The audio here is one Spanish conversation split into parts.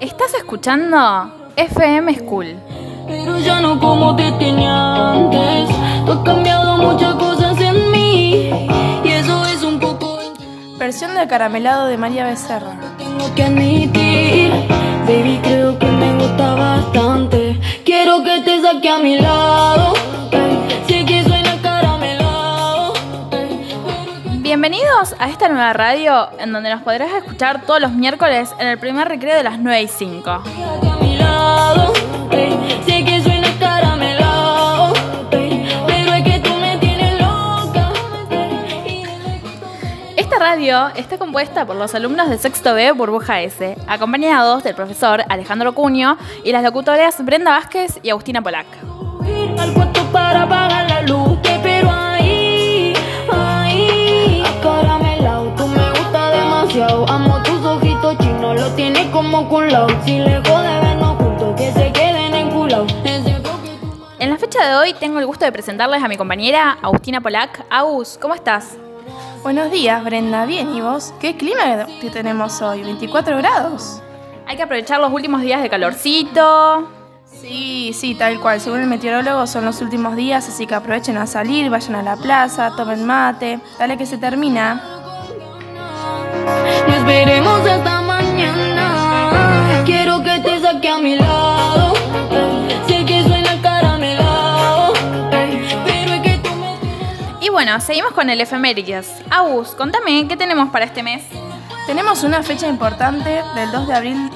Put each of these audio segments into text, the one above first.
Estás escuchando FM School. Pero ya no como te tenía antes. Tú has cambiado muchas cosas en mí. Y eso es un poco. Versión de caramelado de María Becerra. Tengo que admitir, baby, creo que me gusta bastante. Quiero que te saque a mi lado. Bienvenidos a esta nueva radio en donde nos podrás escuchar todos los miércoles en el primer recreo de las 9 y 5. Esta radio está compuesta por los alumnos de sexto B Burbuja S, acompañados del profesor Alejandro Cuño y las locutoras Brenda Vázquez y Agustina Polac. amo tus ojitos chinos, lo tienes como con si que se queden En la fecha de hoy tengo el gusto de presentarles a mi compañera Agustina Polac. Agus, ¿cómo estás? Buenos días, Brenda. Bien, ¿y vos? ¿Qué clima que tenemos hoy? ¿24 grados? Hay que aprovechar los últimos días de calorcito. Sí, sí, tal cual. Según el meteorólogo son los últimos días, así que aprovechen a salir, vayan a la plaza, tomen mate. Dale que se termina. Bueno, seguimos con el efemérides. Agus, contame, ¿qué tenemos para este mes? Tenemos una fecha importante del 2 de abril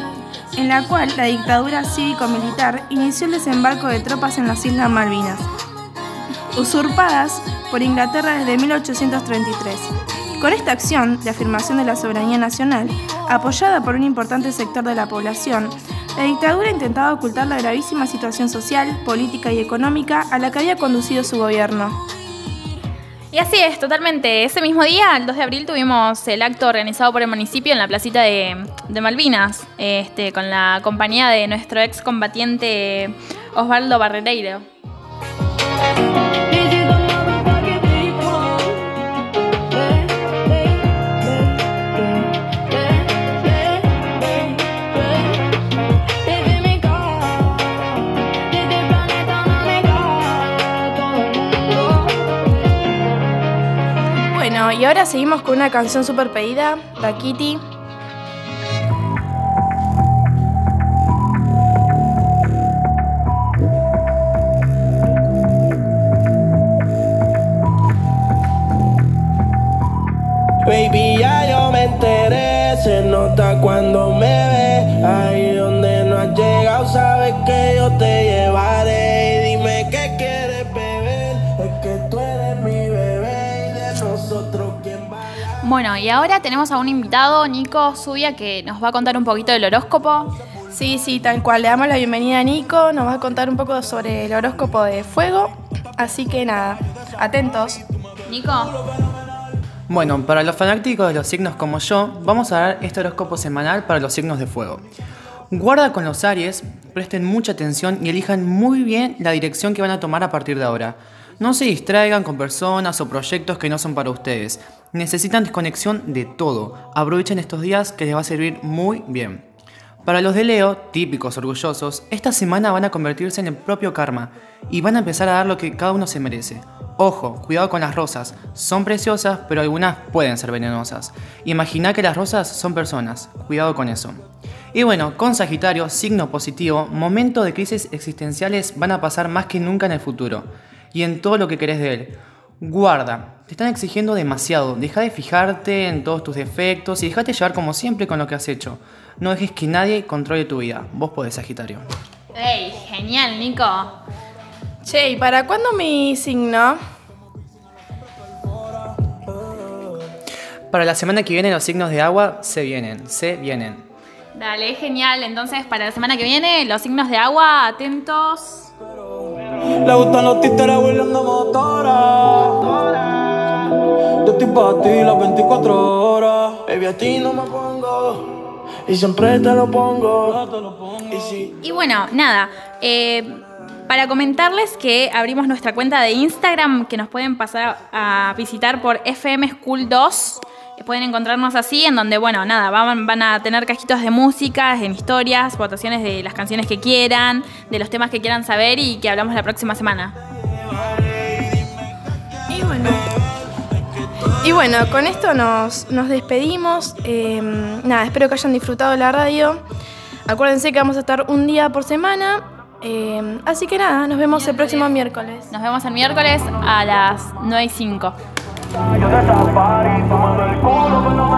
en la cual la dictadura cívico-militar inició el desembarco de tropas en las Islas Malvinas, usurpadas por Inglaterra desde 1833. Con esta acción de afirmación de la soberanía nacional, apoyada por un importante sector de la población, la dictadura intentaba ocultar la gravísima situación social, política y económica a la que había conducido su gobierno. Y así es, totalmente. Ese mismo día, el 2 de abril, tuvimos el acto organizado por el municipio en la placita de, Malvinas, este, con la compañía de nuestro ex combatiente Osvaldo Barrereiro. Y ahora seguimos con una canción súper pedida, Da Kitty. Baby, ya yo me enteré, se nota cuando me Bueno, y ahora tenemos a un invitado, Nico Zubia, que nos va a contar un poquito del horóscopo. Sí, sí, tal cual. Le damos la bienvenida a Nico, nos va a contar un poco sobre el horóscopo de fuego. Así que nada, atentos. Nico, Bueno, para los fanáticos de los signos como yo, vamos a dar este horóscopo semanal para los signos de fuego. Guarda con los Aries, presten mucha atención y elijan muy bien la dirección que van a tomar a partir de ahora. No se distraigan con personas o proyectos que no son para ustedes. Necesitan desconexión de todo. Aprovechen estos días que les va a servir muy bien. Para los de Leo, típicos orgullosos, esta semana van a convertirse en el propio karma y van a empezar a dar lo que cada uno se merece. Ojo, cuidado con las rosas, son preciosas, pero algunas pueden ser venenosas. Imagina que las rosas son personas, cuidado con eso. Y bueno, con Sagitario, signo positivo, momentos de crisis existenciales van a pasar más que nunca en el futuro. Y en todo lo que querés de él. Guarda, te están exigiendo demasiado, deja de fijarte en todos tus defectos y dejate llevar como siempre con lo que has hecho. No dejes que nadie controle tu vida, vos podés Sagitario. ¡Ey! Genial, Nico. Che, ¿y para cuándo mi signo? Para la semana que viene los signos de agua se vienen, se vienen. Dale, genial. Entonces, para la semana que viene, los signos de agua, atentos. Le gustan los títeres huirleando motora. Yo estoy para ti las 24 horas. Baby, a ti no me pongo. y siempre te lo pongo. Y si Y bueno, nada. eh, para comentarles que abrimos nuestra cuenta de Instagram, que nos pueden pasar a visitar por FM School 2. Pueden encontrarnos así, en donde, bueno, nada, van, van a tener cajitos de música, en historias, votaciones de las canciones que quieran, de los temas que quieran saber y que hablamos la próxima semana. Y bueno, y bueno con esto nos, nos despedimos. Eh, nada, espero que hayan disfrutado la radio. Acuérdense que vamos a estar un día por semana. Eh, así que nada, nos vemos el próximo miércoles. Nos vemos el miércoles a las 9 y 5. Yo de esa party, tomando el culo con los